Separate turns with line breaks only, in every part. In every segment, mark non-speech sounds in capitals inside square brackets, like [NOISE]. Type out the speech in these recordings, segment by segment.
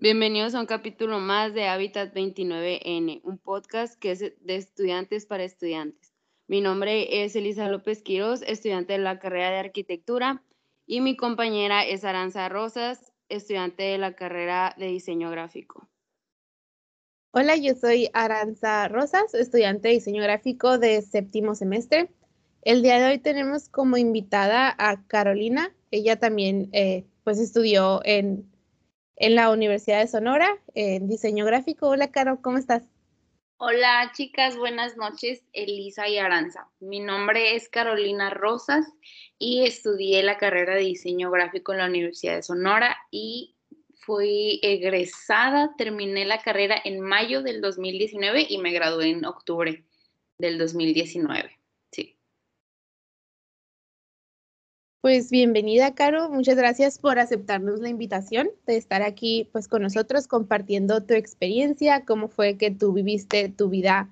Bienvenidos a un capítulo más de Habitat 29N, un podcast que es de estudiantes para estudiantes. Mi nombre es Elisa López Quiroz, estudiante de la carrera de arquitectura, y mi compañera es Aranza Rosas, estudiante de la carrera de diseño gráfico.
Hola, yo soy Aranza Rosas, estudiante de diseño gráfico de séptimo semestre. El día de hoy tenemos como invitada a Carolina. Ella también eh, pues estudió en en la Universidad de Sonora en diseño gráfico. Hola, Caro, ¿cómo estás?
Hola, chicas, buenas noches, Elisa y Aranza. Mi nombre es Carolina Rosas y estudié la carrera de diseño gráfico en la Universidad de Sonora y fui egresada, terminé la carrera en mayo del 2019 y me gradué en octubre del 2019.
Pues bienvenida, Caro. Muchas gracias por aceptarnos la invitación de estar aquí pues con nosotros compartiendo tu experiencia, cómo fue que tú viviste tu vida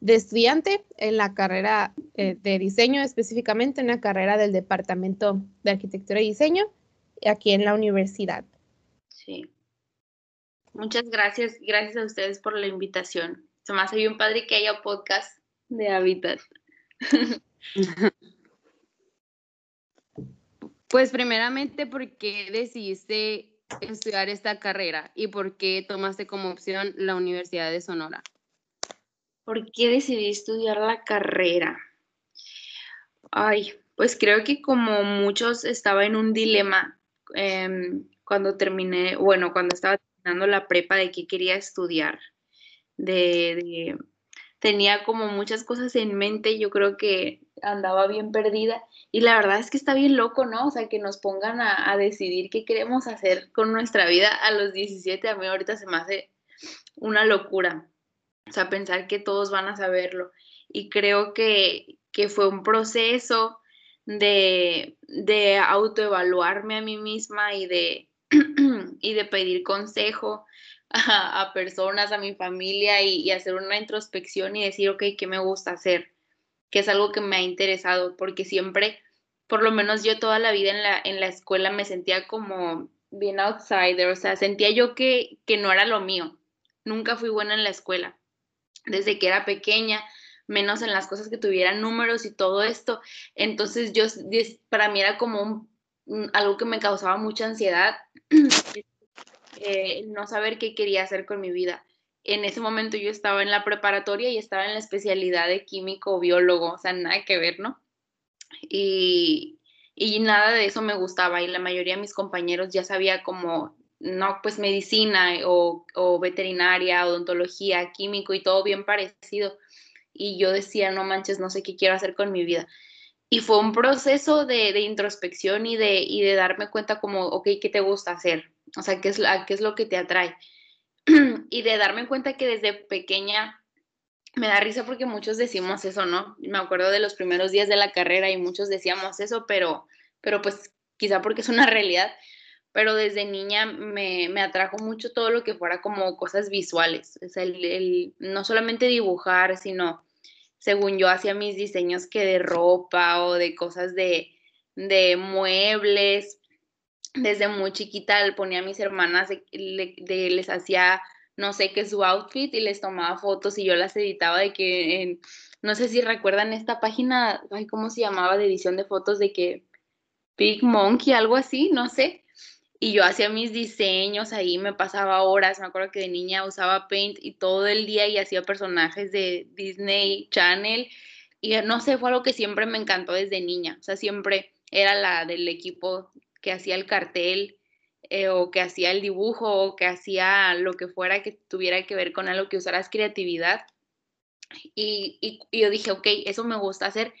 de estudiante en la carrera eh, de diseño, específicamente en la carrera del Departamento de Arquitectura y Diseño aquí en la universidad.
Sí. Muchas gracias. Gracias a ustedes por la invitación. Se me hace bien padre que haya podcast de Habitat. [LAUGHS]
Pues primeramente, ¿por qué decidiste estudiar esta carrera y por qué tomaste como opción la Universidad de Sonora?
¿Por qué decidí estudiar la carrera? Ay, pues creo que como muchos estaba en un dilema em, cuando terminé, bueno, cuando estaba terminando la prepa de qué quería estudiar, de, tenía como muchas cosas en mente, yo creo que andaba bien perdida y la verdad es que está bien loco, ¿no? O sea, que nos pongan a, decidir qué queremos hacer con nuestra vida a los 17, a mí ahorita se me hace una locura, o sea, pensar que todos van a saberlo y creo que, que fue un proceso de, de autoevaluarme a mí misma y de, [CLEARS THROAT] y de pedir consejo [LAUGHS] a, personas, a mi familia y, hacer una introspección y decir, ok, ¿qué me gusta hacer? Que es algo que me ha interesado, porque siempre, por lo menos yo toda la vida en la, en la escuela me sentía como bien outsider, o sea, sentía yo que, que no era lo mío. Nunca fui buena en la escuela. Desde que era pequeña, menos en las cosas que tuvieran números y todo esto. Entonces yo, para mí era como un, algo que me causaba mucha ansiedad [CLEARS THROAT] Eh, no saber qué quería hacer con mi vida. En ese momento yo estaba en la preparatoria y estaba en la especialidad de químico o biólogo, o sea, nada que ver, ¿no? Y, nada de eso me gustaba y la mayoría de mis compañeros ya sabía como, no, pues medicina o, veterinaria, odontología, químico y todo bien parecido. Y yo decía, no manches, no sé qué quiero hacer con mi vida. Y fue un proceso de, introspección y de, y de darme cuenta como, ok, ¿qué te gusta hacer? O sea, ¿qué es, qué es lo que te atrae? [CLEARS THROAT] y de darme cuenta que desde pequeña me da risa porque muchos decimos eso, ¿no? Me acuerdo de los primeros días de la carrera y muchos decíamos eso, pero, pero pues quizá porque es una realidad, pero desde niña me, me atrajo mucho todo lo que fuera como cosas visuales, o sea, el, no solamente dibujar, sino, según yo, hacía mis diseños que de ropa o de cosas de, de muebles, desde muy chiquita le ponía a mis hermanas, les hacía, no sé qué, su outfit y les tomaba fotos y yo las editaba de que, no sé si recuerdan esta página, ay, ¿cómo se llamaba? De edición de fotos de que Big Monkey, algo así, no sé. Y yo hacía mis diseños ahí, me pasaba horas, me acuerdo que de niña usaba Paint y todo el día y hacía personajes de Disney Channel. Y no sé, fue algo que siempre me encantó desde niña, o sea, siempre era la del equipo que hacía el cartel eh, o que hacía el dibujo o que hacía lo que fuera que tuviera que ver con algo que usaras creatividad. Y, y, yo dije, ok, eso me gusta hacer.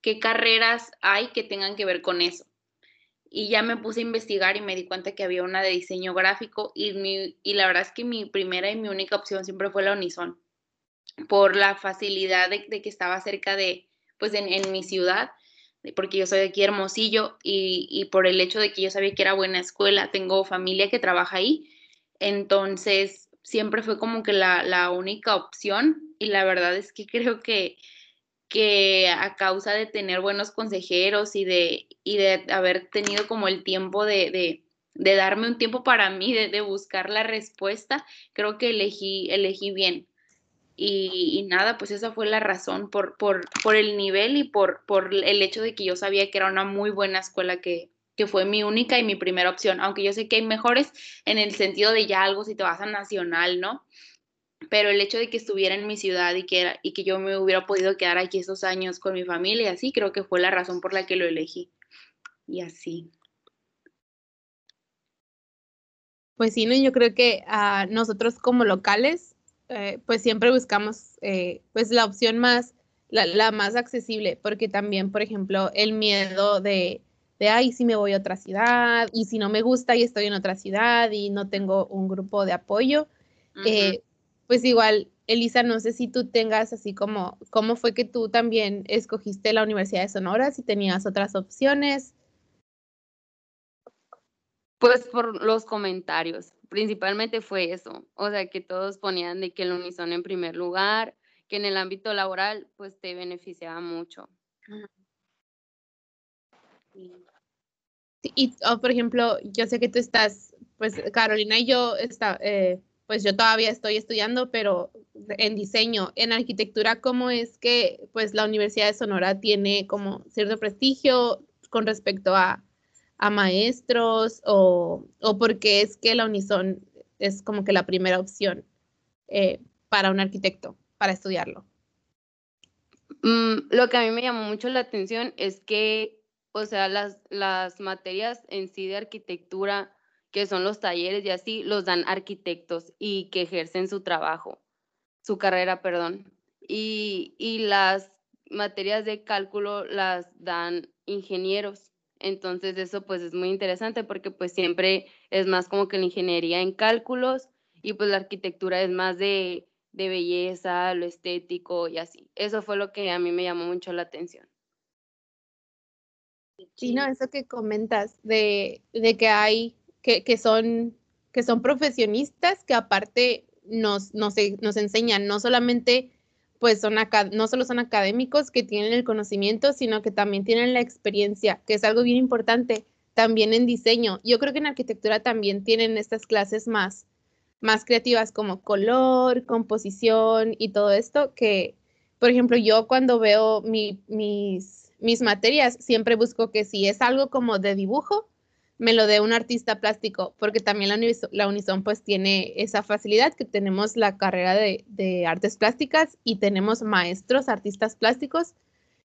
¿Qué carreras hay que tengan que ver con eso? Y ya me puse a investigar y me di cuenta que había una de diseño gráfico y, mi, y la verdad es que mi primera y mi única opción siempre fue la Unison, por la facilidad de, que estaba cerca de, pues en, en mi ciudad porque yo soy de aquí Hermosillo y, por el hecho de que yo sabía que era buena escuela, tengo familia que trabaja ahí, entonces siempre fue como que la, la única opción y la verdad es que [LAUGHS] creo que, que a causa de tener buenos consejeros y de, y de haber tenido como el tiempo de, de, de darme un tiempo para mí, de, de, buscar la respuesta, creo que elegí, elegí bien. Y, y, nada, pues esa fue la razón por, por, por el nivel y por, por el hecho de que yo sabía que era una muy buena escuela que, que fue mi única y mi primera opción, aunque yo sé que hay mejores en el sentido de ya algo si te vas a nacional, ¿no? Pero el hecho de que estuviera en mi ciudad y que, era, y que yo me hubiera podido quedar aquí esos años con mi familia, así creo que fue la razón por la que lo elegí. Y así.
Pues sí, ¿no? yo creo que uh, nosotros como locales, eh, pues siempre buscamos eh, pues la opción más, la, la más accesible, porque también, por ejemplo, el miedo de, de, ay, si me voy a otra ciudad, y si no me gusta y estoy en otra ciudad y no tengo un grupo de apoyo, uh -huh. eh, pues igual, Elisa, no sé si tú tengas así como, ¿cómo fue que tú también escogiste la Universidad de Sonora? Si tenías otras opciones.
Pues por los comentarios, principalmente fue eso, o sea, que todos ponían de que el unisón en primer lugar, que en el ámbito laboral, pues te beneficiaba mucho.
Sí. Y, oh, por ejemplo, yo sé que tú estás, pues Carolina y yo, está, eh, pues yo todavía estoy estudiando, pero en diseño, en arquitectura, ¿cómo es que pues la Universidad de Sonora tiene como cierto prestigio con respecto a, a maestros o, o porque es que la Unison es como que la primera opción eh, para un arquitecto, para estudiarlo?
Mm, lo que a mí me llamó mucho la atención es que, o sea, las, las materias en sí de arquitectura que son los talleres y así, los dan arquitectos y que ejercen su trabajo, su carrera, perdón. Y, y las materias de cálculo las dan ingenieros. Entonces eso pues es muy interesante porque pues siempre es más como que la ingeniería en cálculos y pues la arquitectura es más de, de belleza, lo estético y así. Eso fue lo que a mí me llamó mucho la atención.
Sí, no, eso que comentas de, de que hay que, son, que son profesionistas que aparte nos, nos, nos enseñan, no solamente pues son acá, no solo son académicos que tienen el conocimiento, sino que también tienen la experiencia, que es algo bien importante, también en diseño. Yo creo que en arquitectura también tienen estas clases más, más creativas como color, composición y todo esto, que, por ejemplo, yo cuando veo mi, mis, mis materias, siempre busco que si es algo como de dibujo, me lo dé un artista plástico, porque también la, Unison, la Unison pues tiene esa facilidad que tenemos la carrera de, de, artes plásticas y tenemos maestros, artistas plásticos,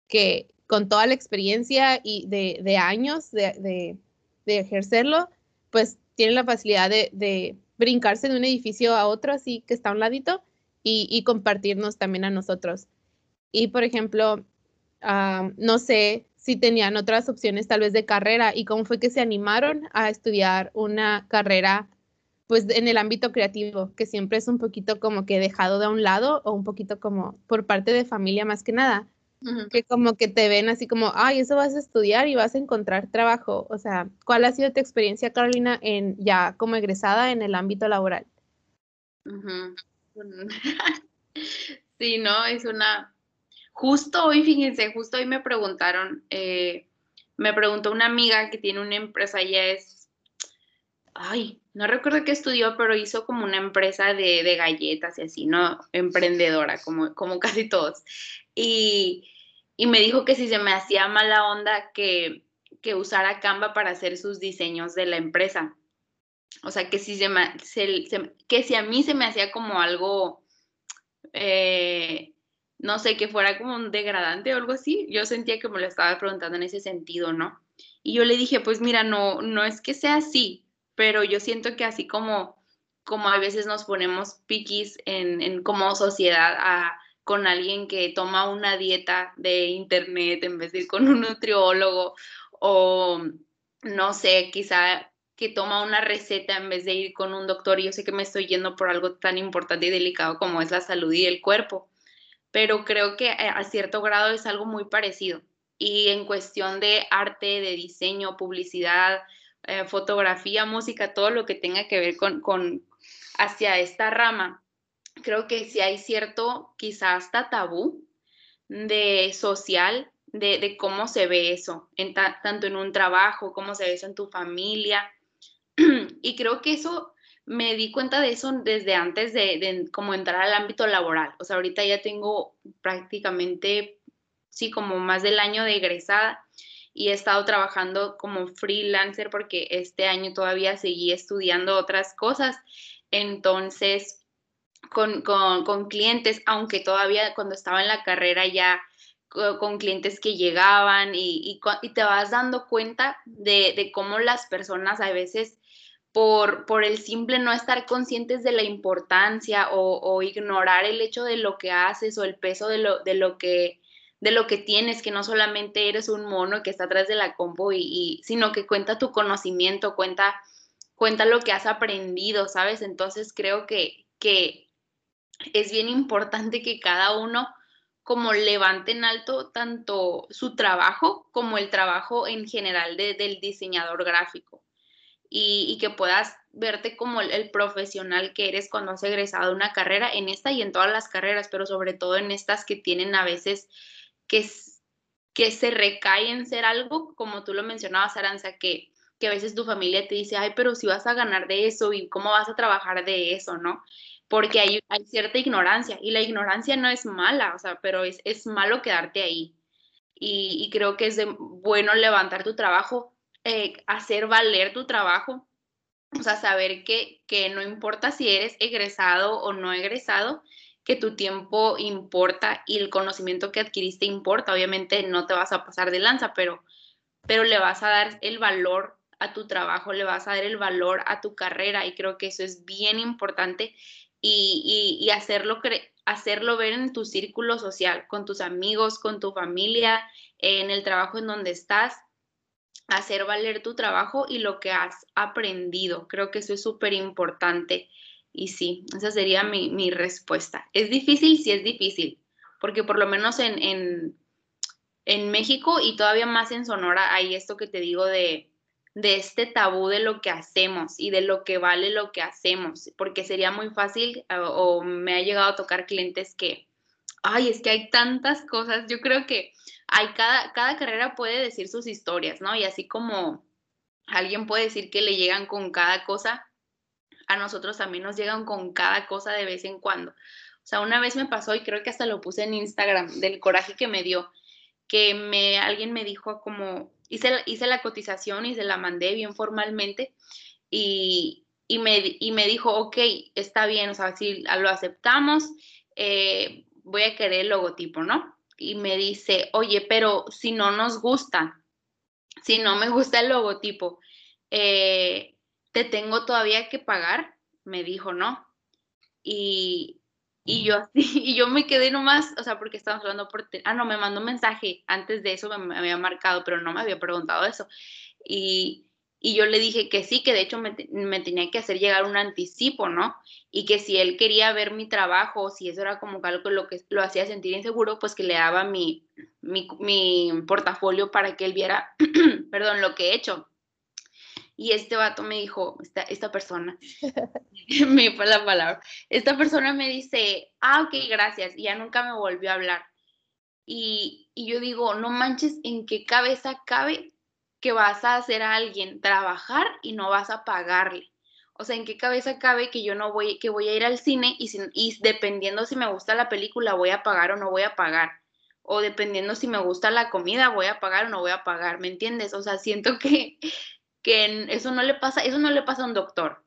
que con toda la experiencia y de, de años de, de, ejercerlo, pues tienen la facilidad de, brincarse de un edificio a otro, así que está a un ladito, y, y compartirnos también a nosotros. Y, por ejemplo, uh, no sé si tenían otras opciones tal vez de carrera y cómo fue que se animaron a estudiar una carrera pues en el ámbito creativo, que siempre es un poquito como que dejado de un lado o un poquito como por parte de familia más que nada, uh -huh. que como que te ven así como, ay, eso vas a estudiar y vas a encontrar trabajo. O sea, ¿cuál ha sido tu experiencia, Carolina, en ya como egresada en el ámbito laboral?
Uh [LAUGHS] -huh. sí, no, es una, Justo hoy, fíjense, justo hoy me preguntaron, eh, me preguntó una amiga que tiene una empresa, ella es, ay, no recuerdo qué estudió, pero hizo como una empresa de, de galletas y así, ¿no? Emprendedora, como, como [LAUGHS] casi todos. Y, y, me dijo que si se me hacía mala onda que, que usara Canva para hacer sus diseños de la empresa. O sea, que si, se me, que si a mí se me hacía como algo... Eh, no sé, que fuera como un degradante o algo así. Yo sentía que me lo estaba preguntando en ese sentido, ¿no? Y yo le dije, pues mira, no, no es que sea así, pero yo siento que así como, como a veces nos ponemos piquis en, en como sociedad con alguien que toma una dieta de internet en vez de ir con un nutriólogo o no sé, quizá que toma una receta en vez de ir con un doctor y yo sé que me estoy yendo por algo tan importante y delicado como es la salud y el cuerpo pero creo que a cierto grado es algo muy parecido. Y en cuestión de arte, de diseño, publicidad, eh, fotografía, música, todo lo que tenga que ver con, con, hacia esta rama, creo que sí hay cierto, quizás hasta tabú de social, de, cómo se ve eso, en tanto en un trabajo, cómo se ve eso en tu familia. [CLEARS THROAT] y creo que eso me di cuenta de eso desde antes de, como entrar al ámbito laboral. O sea, ahorita ya tengo prácticamente, sí, como más del año de egresada y he estado trabajando como freelancer porque este año todavía seguí estudiando otras cosas. Entonces, con, con, clientes, aunque todavía cuando estaba en la carrera ya con clientes que llegaban y, y, te vas dando cuenta de, cómo las personas a veces por, por el simple no estar conscientes de la importancia o, ignorar el hecho de lo que haces o el peso de lo, de lo que de lo que tienes, que no solamente eres un mono que está atrás de la compu y, sino que cuenta tu conocimiento, cuenta, cuenta lo que has aprendido, ¿sabes? Entonces creo que, que es bien importante que cada uno como levante en alto tanto su trabajo como el trabajo en general del diseñador gráfico y, que puedas verte como el, profesional que eres cuando has egresado una carrera, en esta y en todas las carreras, pero sobre todo en estas que tienen a veces que, que se recae en ser algo, como tú lo mencionabas, Aranza, que, que a veces tu familia te dice, ay, pero si vas a ganar de eso y cómo vas a trabajar de eso, ¿no? Porque hay, hay cierta ignorancia y la ignorancia no es mala, o sea, pero es, es malo quedarte ahí. Y creo que es bueno levantar tu trabajo eh, hacer valer tu trabajo, o sea, saber que, que no importa si eres egresado o no egresado, que tu tiempo importa y el conocimiento que adquiriste importa. Obviamente no te vas a pasar de lanza, pero, pero le vas a dar el valor a tu trabajo, le vas a dar el valor a tu carrera y creo que eso es bien importante y, y, hacerlo, hacerlo ver en tu círculo social, con tus amigos, con tu familia, en el trabajo en donde estás hacer valer tu trabajo y lo que has aprendido. Creo que eso es súper importante. Y sí, esa sería mi, respuesta. ¿Es difícil? Sí, es difícil, porque por lo menos en, en, en, México y todavía más en Sonora hay esto que te digo de, de este tabú de lo que hacemos y de lo que vale lo que hacemos, porque sería muy fácil o me ha llegado a tocar clientes que, ay, es que hay tantas cosas, yo creo que hay cada, cada carrera puede decir sus historias, ¿no? Y así como alguien puede decir que le llegan con cada cosa, a nosotros también nos llegan con cada cosa de vez en cuando. O sea, una vez me pasó y creo que hasta lo puse en Instagram del coraje que me dio, que me, alguien me dijo como, hice, hice la cotización y se la mandé bien formalmente y, y, me, y me dijo, ok, está bien, o sea, si lo aceptamos, eh, voy a querer el logotipo, ¿no? Y me dice, oye, pero si no nos gusta, si no me gusta el logotipo, eh, ¿te tengo todavía que pagar? Me dijo, ¿no? Y, y yo así, [LAUGHS] y yo me quedé nomás, o sea, porque estábamos hablando por, ah, no, me mandó un mensaje, antes de eso me, había marcado, pero no me había preguntado eso. Y, y yo le dije que sí, que de hecho me, tenía que hacer llegar un anticipo, ¿no? Y que si él quería ver mi trabajo si eso era como algo lo que lo hacía sentir inseguro, pues que le daba mi, mi, mi portafolio para que él viera, [CLEARS THROAT] perdón, lo que he hecho. Y este vato me dijo, esta, esta persona, [LAUGHS] me fue la palabra, esta persona me dice, ah, ok, gracias, y ya nunca me volvió a hablar. Y, y yo digo, no manches, ¿en qué cabeza cabe que vas a hacer a alguien trabajar y no vas a pagarle. O sea, ¿en qué cabeza cabe que yo no voy, que voy a ir al cine y, y dependiendo si me gusta la película voy a pagar o no voy a pagar? O dependiendo si me gusta la comida voy a pagar o no voy a pagar, ¿me entiendes? O sea, siento [LAUGHS] que, que eso no le pasa, eso no le pasa a un doctor.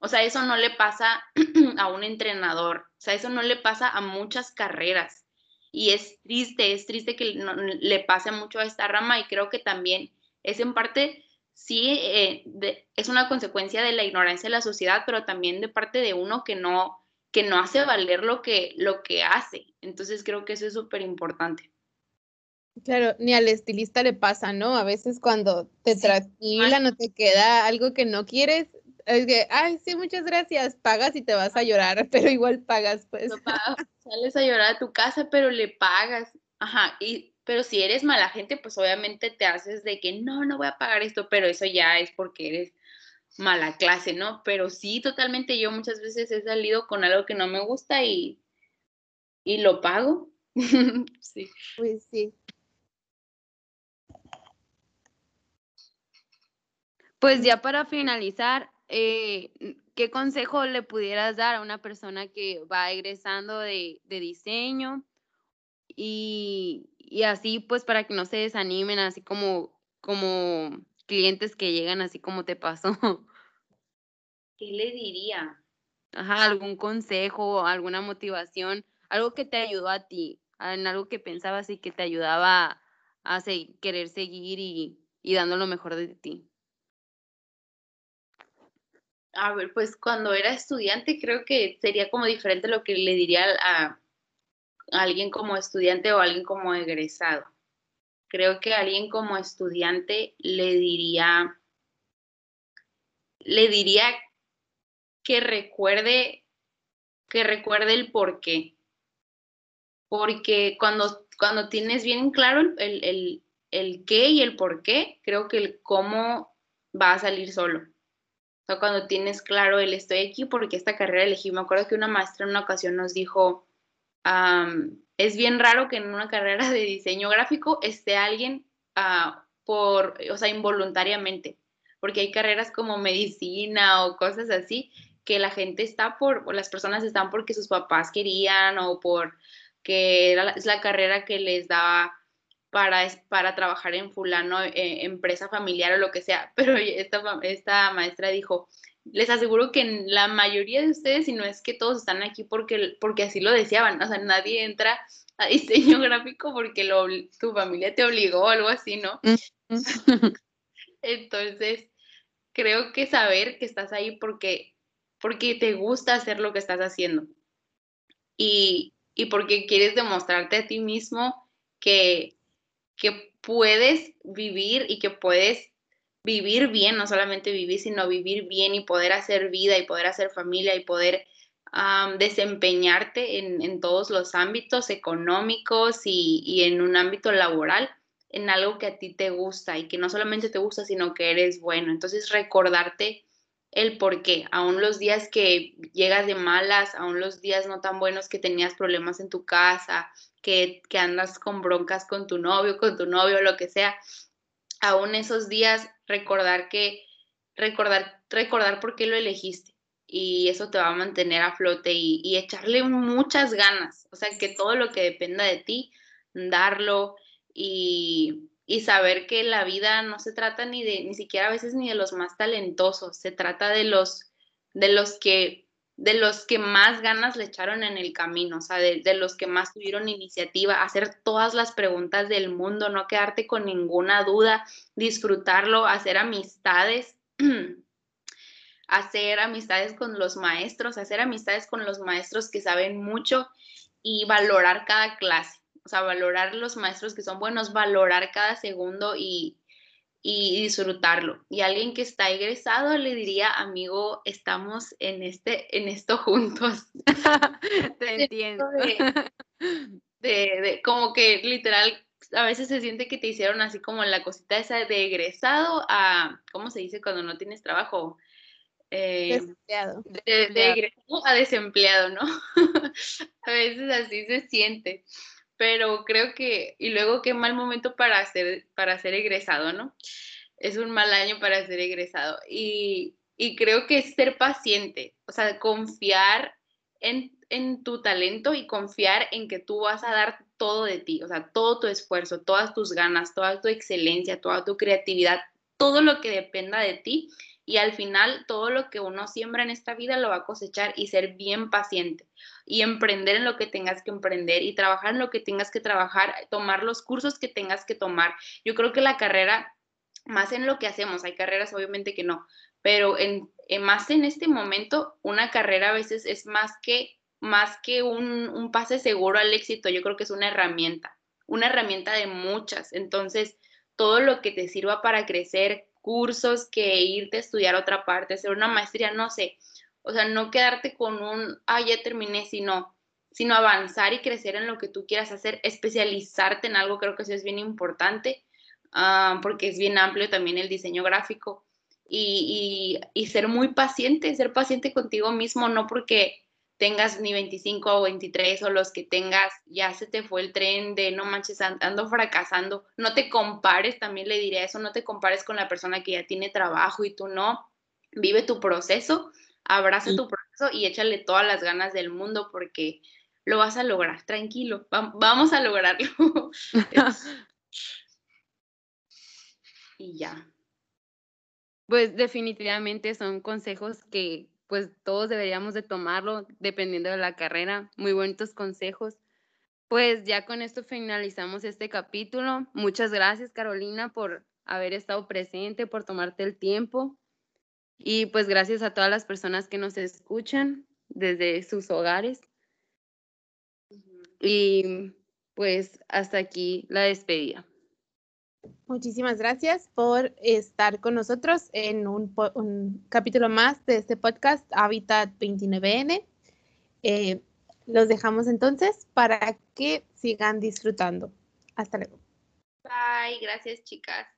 O sea, eso no le pasa [CLEARS THROAT] a un entrenador. O sea, eso no le pasa a muchas carreras. Y es triste, es triste que le pase mucho a esta rama y creo que también es en parte, sí, eh, es una consecuencia de la ignorancia de la sociedad, pero también de parte de uno que no, que no hace valer lo que, lo que hace. Entonces creo que eso es súper importante.
Claro, ni al estilista le pasa, ¿no? A veces cuando te sí. no te queda algo que no quieres, es que, ay, sí, muchas gracias, pagas y te vas a llorar, [LAUGHS] pero igual pagas, pues.
sales a llorar a tu casa, pero le pagas. Ajá, y pero si eres mala gente, pues obviamente te haces de que no, no voy a pagar esto, pero eso ya es porque eres mala clase, ¿no? Pero sí, totalmente, yo muchas veces he salido con algo que no me gusta y, y lo pago. [LAUGHS] sí.
Pues sí.
Pues ya para finalizar, eh, ¿qué consejo le pudieras dar a una persona que va egresando de, de diseño y, y, así pues para que no se desanimen, así como, como clientes que llegan así como te pasó? [LAUGHS]
¿Qué le diría?
Ajá, algún consejo, alguna motivación, algo que te ayudó a ti, en algo que pensabas y que te ayudaba a querer seguir y, y dando lo mejor de ti.
A ver, pues cuando era estudiante creo que sería como diferente lo que le diría a, alguien como estudiante o alguien como egresado. Creo que alguien como estudiante le diría, le diría que recuerde, que recuerde el por qué. Porque cuando, cuando tienes bien claro el, el, el qué y el por qué, creo que el cómo va a salir solo sea, cuando tienes claro el estoy aquí porque esta carrera elegí. Me acuerdo que una maestra en una ocasión nos dijo, es bien raro que en una carrera de diseño gráfico esté alguien uh, por, o sea, involuntariamente, porque hay carreras como medicina o cosas así que la gente está por, o las personas están porque sus papás querían o por que es la carrera que les daba para, para trabajar en fulano, eh, empresa familiar o lo que sea. [LAUGHS] Pero esta, esta maestra dijo, les aseguro que la mayoría de ustedes, si no es que todos están aquí porque, porque así lo deseaban, o sea, nadie entra a diseño [LAUGHS] gráfico porque lo, tu familia te obligó o algo así, ¿no? [LAUGHS] Entonces, creo que saber que estás ahí porque, porque te gusta hacer lo que estás haciendo y, y porque quieres demostrarte a ti mismo que, que puedes vivir y que puedes vivir bien, no solamente vivir, sino vivir bien y poder hacer vida y poder hacer familia y poder desempeñarte en, todos los ámbitos económicos y, y, en un ámbito laboral, en algo que a ti te gusta y que no solamente te gusta, sino que eres bueno. Entonces, recordarte el por qué, aún los días que llegas de malas, aún los días no tan buenos que tenías problemas en tu casa, que, andas con broncas con tu novio, con tu novio, lo que sea, aún esos días recordar que, recordar, recordar por qué lo elegiste. Y eso te va a mantener a flote y, y, echarle muchas ganas, o sea, que todo lo que dependa de ti, darlo y, y, saber que la vida no se trata ni de, ni siquiera a veces ni de los más talentosos, se trata de los, de los que de los que más ganas le echaron en el camino, o sea, de, los que más tuvieron iniciativa, hacer todas las preguntas del mundo, no quedarte con ninguna duda, disfrutarlo, hacer amistades, [CLEARS THROAT] hacer amistades con los maestros, hacer amistades con los maestros que saben mucho y valorar cada clase, o sea, valorar los maestros que son buenos, valorar cada segundo y, y disfrutarlo. Y alguien que está egresado le diría, amigo, estamos en, este, en esto juntos. [LAUGHS]
Te entiendo.
De, como que literal, a veces se siente que te hicieron así como la cosita esa de egresado a, ¿cómo se dice cuando no tienes trabajo?
Eh, desempleado.
De, de egresado a desempleado, ¿no? [LAUGHS] a veces así se siente pero creo que, y luego qué mal momento para ser, para ser egresado, ¿no? Es un mal año para ser egresado. Y, y creo que es ser paciente, o sea, confiar en, en, tu talento y confiar en que tú vas a dar todo de ti, o sea, todo tu esfuerzo, todas tus ganas, toda tu excelencia, toda tu creatividad, todo lo que dependa de ti. Y al final, todo lo que uno siembra en esta vida lo va a cosechar y ser bien paciente y emprender en lo que tengas que emprender y trabajar en lo que tengas que trabajar, tomar los cursos que tengas que tomar. Yo creo que la carrera, más en lo que hacemos, hay carreras obviamente que no, pero en, más en este momento, una carrera a veces es más que, más que un, un pase seguro al éxito, yo creo que es una herramienta, una herramienta de muchas. Entonces, todo lo que te sirva para crecer, cursos, que irte a estudiar otra parte, hacer una maestría, no sé, o sea, no quedarte con un, ah, ya terminé, sino, sino avanzar y crecer en lo que tú quieras hacer, especializarte en algo, creo que eso es bien importante, ah, porque es bien amplio también el diseño gráfico. y, y, ser muy paciente, ser paciente contigo mismo, no porque tengas ni 25 o 23 o los que tengas, ya se te fue el tren de no manches, ando fracasando. No te compares, también le diré eso, no te compares con la persona que ya tiene trabajo y tú no. Vive tu proceso, abraza tu proceso y échale todas las ganas del mundo porque lo vas a lograr, tranquilo, vamos a lograrlo. [LAUGHS] [LAUGHS] y ya.
Pues definitivamente son consejos que pues todos deberíamos de tomarlo dependiendo de la carrera. Muy bonitos consejos. Pues ya con esto finalizamos este capítulo. Muchas gracias Carolina por haber estado presente, por tomarte el tiempo. Y pues gracias a todas las personas que nos escuchan desde sus hogares. Y pues hasta aquí la despedida.
Muchísimas gracias por estar con nosotros en un, capítulo más de este podcast Habitat 29N. Eh, los dejamos entonces para que sigan disfrutando. Hasta luego.
Bye, gracias chicas.